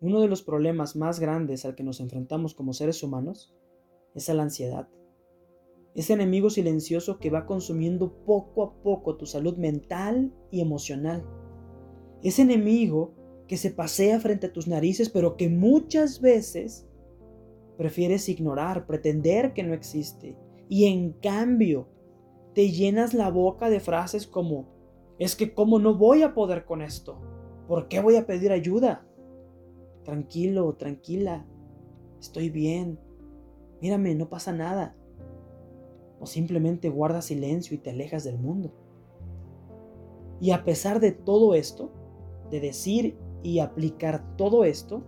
Uno de los problemas más grandes al que nos enfrentamos como seres humanos es a la ansiedad. Ese enemigo silencioso que va consumiendo poco a poco tu salud mental y emocional. Ese enemigo que se pasea frente a tus narices, pero que muchas veces prefieres ignorar, pretender que no existe. Y en cambio, te llenas la boca de frases como, es que cómo no voy a poder con esto. ¿Por qué voy a pedir ayuda? Tranquilo, tranquila. Estoy bien. Mírame, no pasa nada. O simplemente guardas silencio y te alejas del mundo. Y a pesar de todo esto, de decir y aplicar todo esto,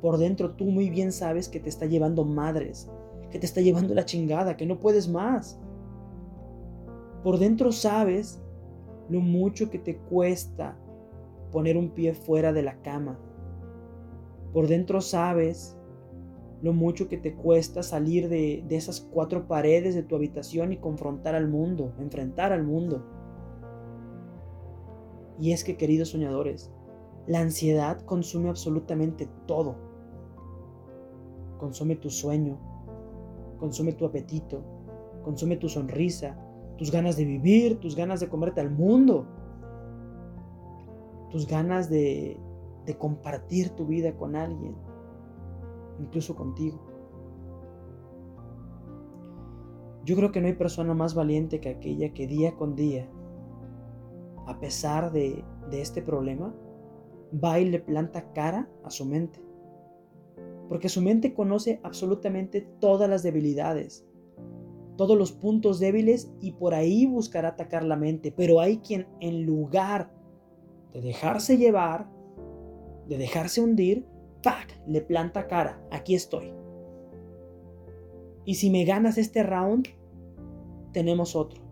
por dentro tú muy bien sabes que te está llevando madres, que te está llevando la chingada, que no puedes más. Por dentro sabes lo mucho que te cuesta poner un pie fuera de la cama. Por dentro sabes lo mucho que te cuesta salir de, de esas cuatro paredes de tu habitación y confrontar al mundo, enfrentar al mundo. Y es que, queridos soñadores, la ansiedad consume absolutamente todo. Consume tu sueño, consume tu apetito, consume tu sonrisa, tus ganas de vivir, tus ganas de comerte al mundo, tus ganas de, de compartir tu vida con alguien, incluso contigo. Yo creo que no hay persona más valiente que aquella que día con día a pesar de, este problema, va y le planta cara a su mente. Porque su mente conoce absolutamente todas las debilidades, todos los puntos débiles y por ahí buscará atacar la mente. Pero hay quien en lugar de dejarse llevar, de dejarse hundir, ¡pac! le planta cara. Aquí estoy. Y si me ganas este round, tenemos otro.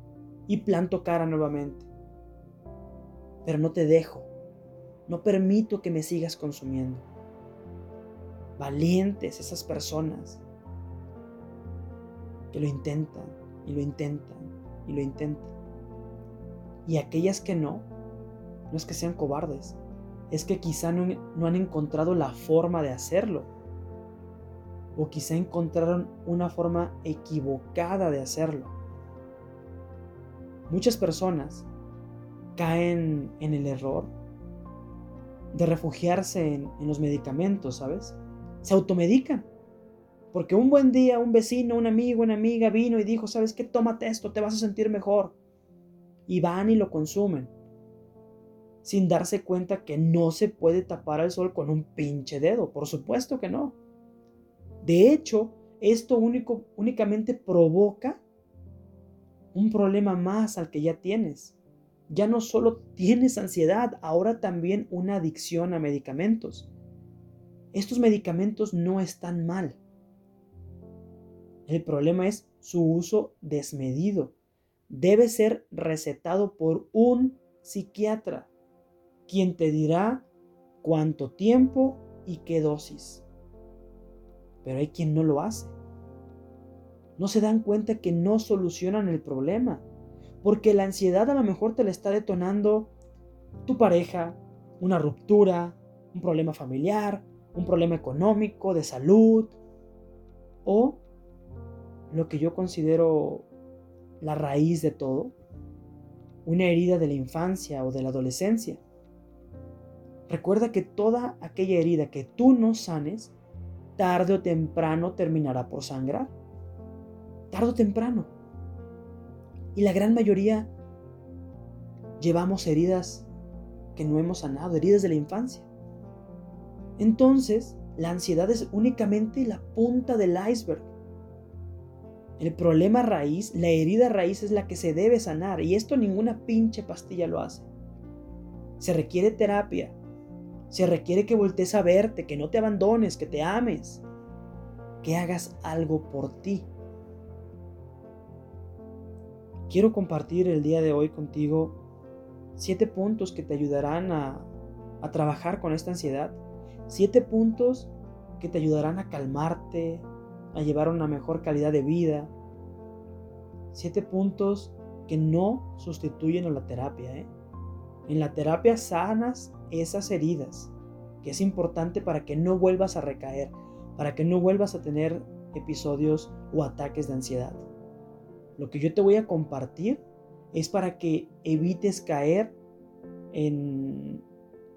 Y planto cara nuevamente pero no te dejo. No permito que me sigas consumiendo. Valientes esas personas que lo intentan y lo intentan y lo intentan. Y aquellas que no, no es que sean cobardes, es que quizá no, han encontrado la forma de hacerlo. O quizá encontraron una forma equivocada de hacerlo. Muchas personas caen en el error de refugiarse en, los medicamentos, ¿sabes? Se automedican. Porque un buen día un vecino, un amigo, una amiga vino y dijo, ¿sabes qué? Tómate esto, te vas a sentir mejor. Y van y lo consumen. Sin darse cuenta que no se puede tapar al sol con un pinche dedo. Por supuesto que no. De hecho, esto único, únicamente provoca un problema más al que ya tienes ya no solo tienes ansiedad, ahora también una adicción a medicamentos. Estos medicamentos no están mal. El problema es su uso desmedido. Debe ser recetado por un psiquiatra, quien te dirá cuánto tiempo y qué dosis. Pero hay quien no lo hace. No se dan cuenta que no solucionan el problema porque la ansiedad a lo mejor te la está detonando tu pareja, una ruptura, un problema familiar, un problema económico, de salud, o lo que yo considero la raíz de todo, una herida de la infancia o de la adolescencia. Recuerda que toda aquella herida que tú no sanes, tarde o temprano terminará por sangrar. Tarde o temprano. Y la gran mayoría llevamos heridas que no hemos sanado, heridas de la infancia. Entonces, la ansiedad es únicamente la punta del iceberg. El problema raíz, la herida raíz es la que se debe sanar y esto ninguna pinche pastilla lo hace. Se requiere terapia, se requiere que voltees a verte, que no te abandones, que te ames, que hagas algo por ti. Quiero compartir el día de hoy contigo siete puntos que te ayudarán a, trabajar con esta ansiedad. Siete puntos que te ayudarán a calmarte, a llevar una mejor calidad de vida. Siete puntos que no sustituyen a la terapia. ¿eh? En la terapia sanas esas heridas que es importante para que no vuelvas a recaer, para que no vuelvas a tener episodios o ataques de ansiedad. Lo que yo te voy a compartir es para que evites caer en,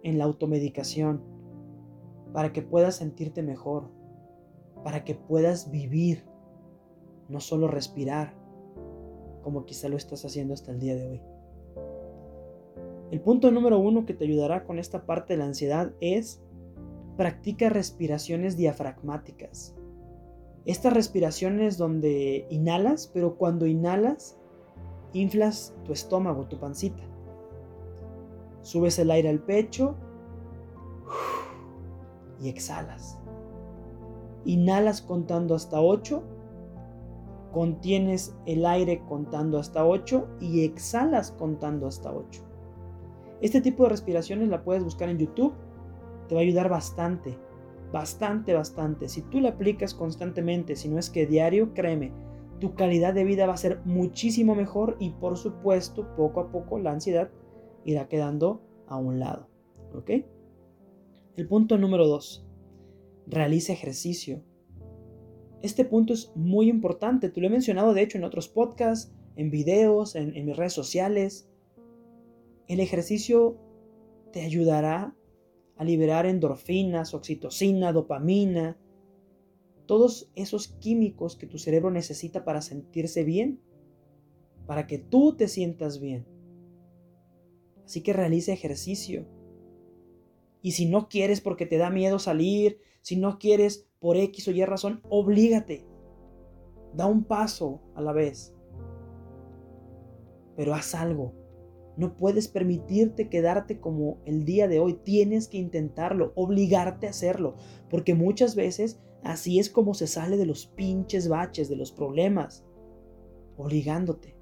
en la automedicación, para que puedas sentirte mejor, para que puedas vivir, no solo respirar, como quizá lo estás haciendo hasta el día de hoy. El punto número uno que te ayudará con esta parte de la ansiedad es practica respiraciones diafragmáticas. Estas respiraciones donde inhalas, pero cuando inhalas, inflas tu estómago, tu pancita. Subes el aire al pecho y exhalas. Inhalas contando hasta 8, contienes el aire contando hasta 8 y exhalas contando hasta 8. Este tipo de respiraciones la puedes buscar en YouTube, te va a ayudar bastante, bastante, bastante. Si tú la aplicas constantemente, si no es que diario, créeme, tu calidad de vida va a ser muchísimo mejor y por supuesto, poco a poco la ansiedad irá quedando a un lado. ¿Ok? El punto número 2. Realiza ejercicio. Este punto es muy importante, te lo he mencionado de hecho en otros podcasts, en videos, en mis redes sociales. El ejercicio te ayudará a liberar endorfinas, oxitocina, dopamina, todos esos químicos que tu cerebro necesita para sentirse bien, para que tú te sientas bien. Así que realiza ejercicio. Y si no quieres porque te da miedo salir, si no quieres por X o Y razón, oblígate. Da un paso a la vez. Pero haz algo. No puedes permitirte quedarte como el día de hoy. Tienes que intentarlo, obligarte a hacerlo. Porque muchas veces así es como se sale de los pinches baches, de los problemas. Obligándote.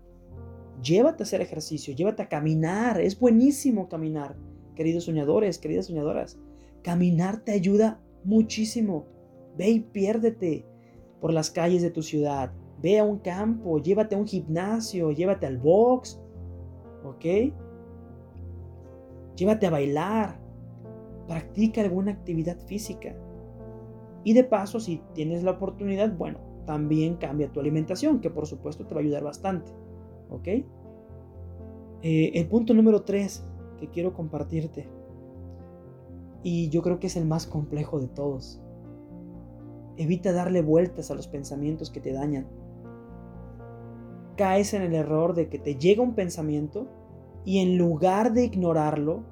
Llévate a hacer ejercicio, llévate a caminar. Es buenísimo caminar, queridos soñadores, queridas soñadoras. Caminar te ayuda muchísimo. Ve y piérdete por las calles de tu ciudad. Ve a un campo, llévate a un gimnasio, llévate al box, ¿ok? Llévate a bailar, practica alguna actividad física. Y de paso, si tienes la oportunidad, bueno, también cambia tu alimentación, que por supuesto te va a ayudar bastante, ¿ok? Eh, el punto número 3 que quiero compartirte, y yo creo que es el más complejo de todos, evita darle vueltas a los pensamientos que te dañan caes en el error de que te llega un pensamiento y en lugar de ignorarlo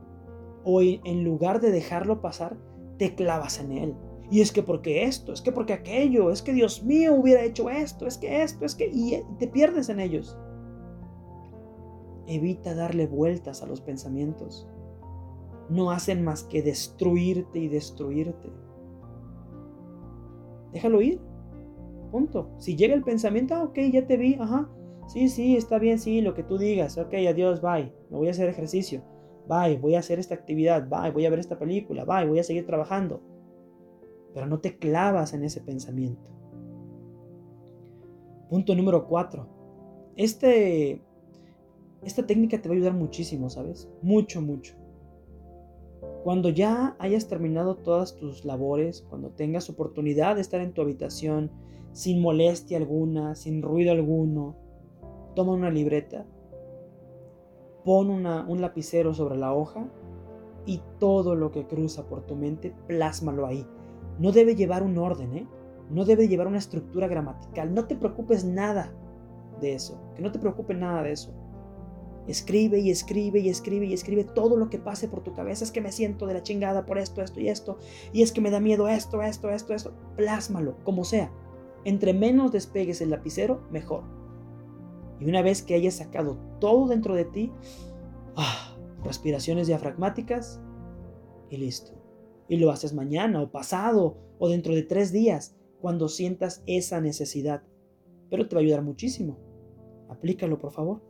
o en lugar de dejarlo pasar, te clavas en él. Y es que porque esto, es que porque aquello, es que Dios mío hubiera hecho esto, es que esto, es que... Y te pierdes en ellos. Evita darle vueltas a los pensamientos. No hacen más que destruirte y destruirte. Déjalo ir. Punto. Si llega el pensamiento, ah, ok, ya te vi, ajá. Sí, sí, está bien, sí, lo que tú digas. Ok, adiós, bye. Me voy a hacer ejercicio. Bye, voy a hacer esta actividad. Bye, voy a ver esta película. Bye, voy a seguir trabajando. Pero no te clavas en ese pensamiento. Punto número 4. Este, esta técnica te va a ayudar muchísimo, ¿sabes? Mucho, mucho. Cuando ya hayas terminado todas tus labores, cuando tengas oportunidad de estar en tu habitación sin molestia alguna, sin ruido alguno, toma una libreta, pon un lapicero sobre la hoja y todo lo que cruza por tu mente, plásmalo ahí. No debe llevar un orden, ¿eh? No debe llevar una estructura gramatical. No te preocupes nada de eso. Que no te preocupe nada de eso. Escribe y escribe y escribe y escribe todo lo que pase por tu cabeza. Es que me siento de la chingada por esto, esto y esto. Y es que me da miedo esto, esto, esto, esto. Plásmalo, como sea. Entre menos despegues el lapicero, mejor. Y una vez que hayas sacado todo dentro de ti, ah, respiraciones diafragmáticas y listo. Y lo haces mañana o pasado o dentro de tres días cuando sientas esa necesidad. Pero te va a ayudar muchísimo. Aplícalo, por favor.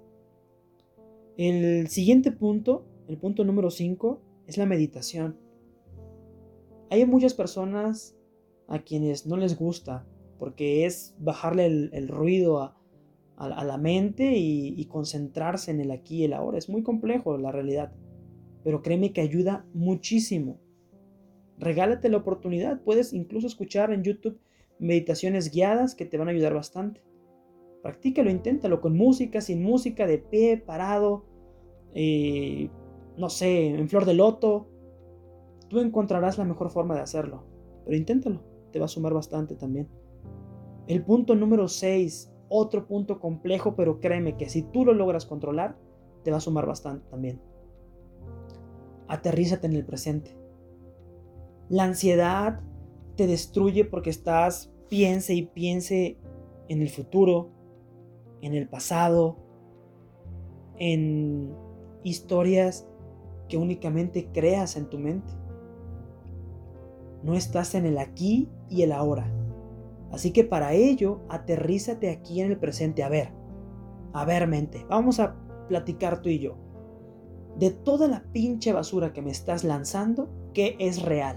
El siguiente punto, el punto número 5, es la meditación. Hay muchas personas a quienes no les gusta porque es bajarle el, el ruido a, a, la mente y, concentrarse en el aquí y el ahora. Es muy complejo la realidad, pero créeme que ayuda muchísimo. Regálate la oportunidad. Puedes incluso escuchar en YouTube meditaciones guiadas que te van a ayudar bastante. Practícalo, inténtalo con música, sin música, de pie, parado, eh, no sé, en flor de loto. Tú encontrarás la mejor forma de hacerlo. Pero inténtalo, te va a sumar bastante también. El punto número 6, otro punto complejo, pero créeme que si tú lo logras controlar, te va a sumar bastante también. Aterrízate en el presente. La ansiedad te destruye porque estás piense y piense en el futuro, en el pasado, en historias que únicamente creas en tu mente. No estás en el aquí y el ahora. Así que para ello, aterrízate aquí en el presente. A ver, a ver mente, vamos a platicar tú y yo. De toda la pinche basura que me estás lanzando, ¿qué es real?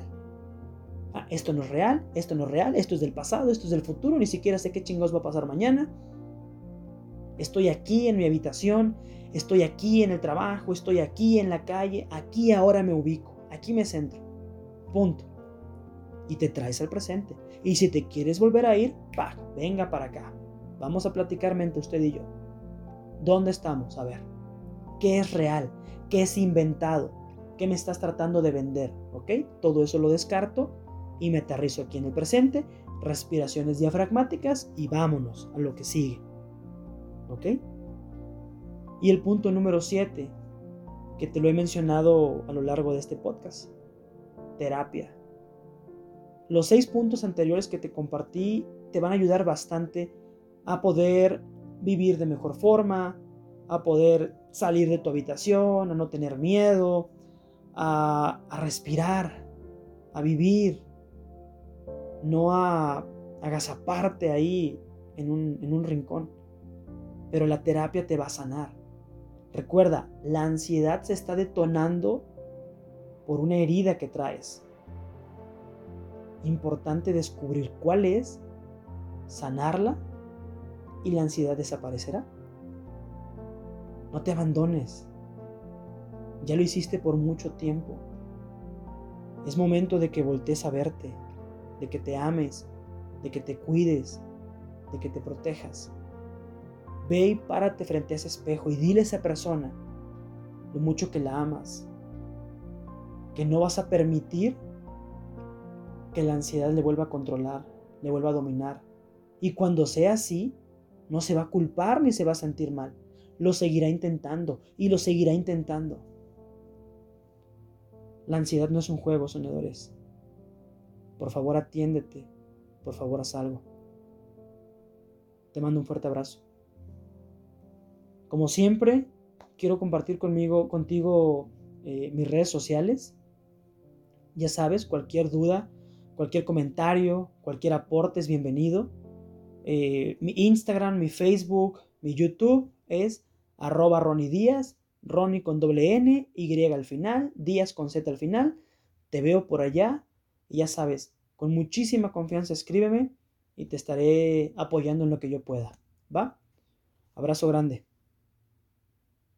Ah, esto no es real, esto no es real, esto es del pasado, esto es del futuro, ni siquiera sé qué chingos va a pasar mañana. Estoy aquí en mi habitación, estoy aquí en el trabajo, estoy aquí en la calle, aquí ahora me ubico, aquí me centro. Punto. Y te traes al presente. Y si te quieres volver a ir, venga para acá. Vamos a platicar mente usted y yo. ¿Dónde estamos? A ver. ¿Qué es real? ¿Qué es inventado? ¿Qué me estás tratando de vender? ¿Ok? Todo eso lo descarto y me aterrizo aquí en el presente, respiraciones diafragmáticas y vámonos a lo que sigue. ¿Ok? Y el punto número 7, que te lo he mencionado a lo largo de este podcast, terapia. Los seis puntos anteriores que te compartí te van a ayudar bastante a poder vivir de mejor forma, a poder salir de tu habitación, a no tener miedo, a, respirar, a vivir, no a agazaparte ahí un, en un rincón. Pero la terapia te va a sanar. Recuerda, la ansiedad se está detonando por una herida que traes. Importante descubrir cuál es, sanarla y la ansiedad desaparecerá. No te abandones. Ya lo hiciste por mucho tiempo. Es momento de que voltees a verte, de que te ames, de que te cuides, de que te protejas. Ve y párate frente a ese espejo y dile a esa persona lo mucho que la amas, que no vas a permitir que la ansiedad le vuelva a controlar, le vuelva a dominar. Y cuando sea así, no se va a culpar ni se va a sentir mal. Lo seguirá intentando y lo seguirá intentando. La ansiedad no es un juego, soñadores. Por favor, atiéndete. Por favor, haz algo. Te mando un fuerte abrazo. Como siempre, quiero compartir conmigo, contigo eh, mis redes sociales. Ya sabes, cualquier duda, cualquier comentario, cualquier aporte es bienvenido. Eh, mi Instagram, mi Facebook, mi YouTube es arroba Ronnie Díaz, Ronnie con doble N, Y al final, Díaz con Z al final. Te veo por allá y ya sabes, con muchísima confianza escríbeme y te estaré apoyando en lo que yo pueda. ¿Va? Abrazo grande.